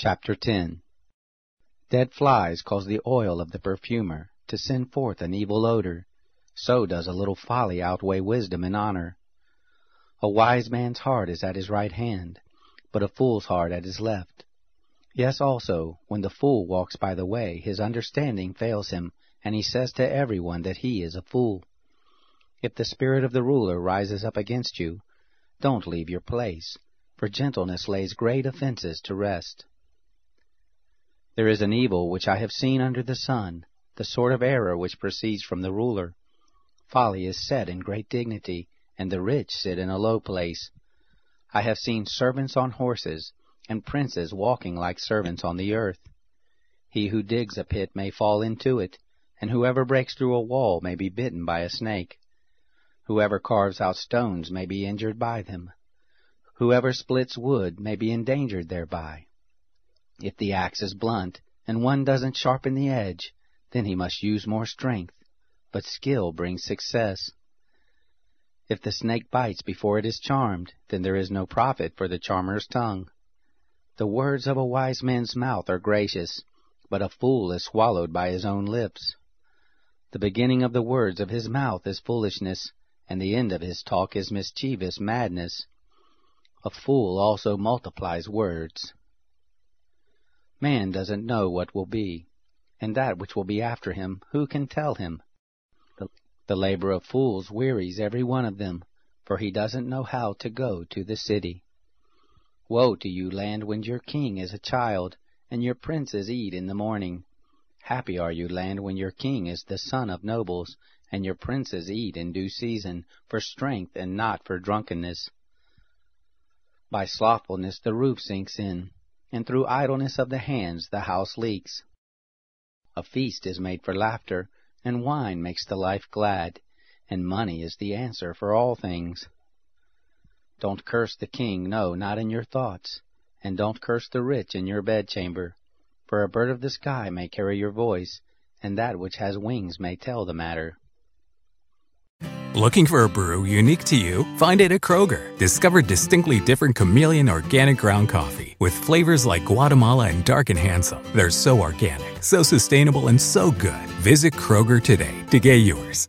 Chapter 10 Dead flies cause the oil of the perfumer to send forth an evil odor. So does a little folly outweigh wisdom and honor. A wise man's heart is at his right hand, but a fool's heart at his left. Yes, also, when the fool walks by the way, his understanding fails him, and he says to every one that he is a fool. If the spirit of the ruler rises up against you, don't leave your place, for gentleness lays great offenses to rest. There is an evil which I have seen under the sun, the sort of error which proceeds from the ruler. Folly is set in great dignity, and the rich sit in a low place. I have seen servants on horses, and princes walking like servants on the earth. He who digs a pit may fall into it, and whoever breaks through a wall may be bitten by a snake. Whoever carves out stones may be injured by them. Whoever splits wood may be endangered thereby. If the axe is blunt, and one doesn't sharpen the edge, then he must use more strength, but skill brings success. If the snake bites before it is charmed, then there is no profit for the charmer's tongue. The words of a wise man's mouth are gracious, but a fool is swallowed by his own lips. The beginning of the words of his mouth is foolishness, and the end of his talk is mischievous madness. A fool also multiplies words. Man doesn't know what will be, and that which will be after him, who can tell him? The, the labor of fools wearies every one of them, for he doesn't know how to go to the city. Woe to you, land, when your king is a child, and your princes eat in the morning. Happy are you, land, when your king is the son of nobles, and your princes eat in due season, for strength and not for drunkenness. By slothfulness the roof sinks in, and through idleness of the hands the house leaks. A feast is made for laughter, and wine makes the life glad, and money is the answer for all things. Don't curse the king, no, not in your thoughts, and don't curse the rich in your bedchamber, for a bird of the sky may carry your voice, and that which has wings may tell the matter. Looking for a brew unique to you? Find it at Kroger. Discover distinctly different chameleon organic ground coffee with flavors like Guatemala and Dark and Handsome. They're so organic, so sustainable, and so good. Visit Kroger today to get yours.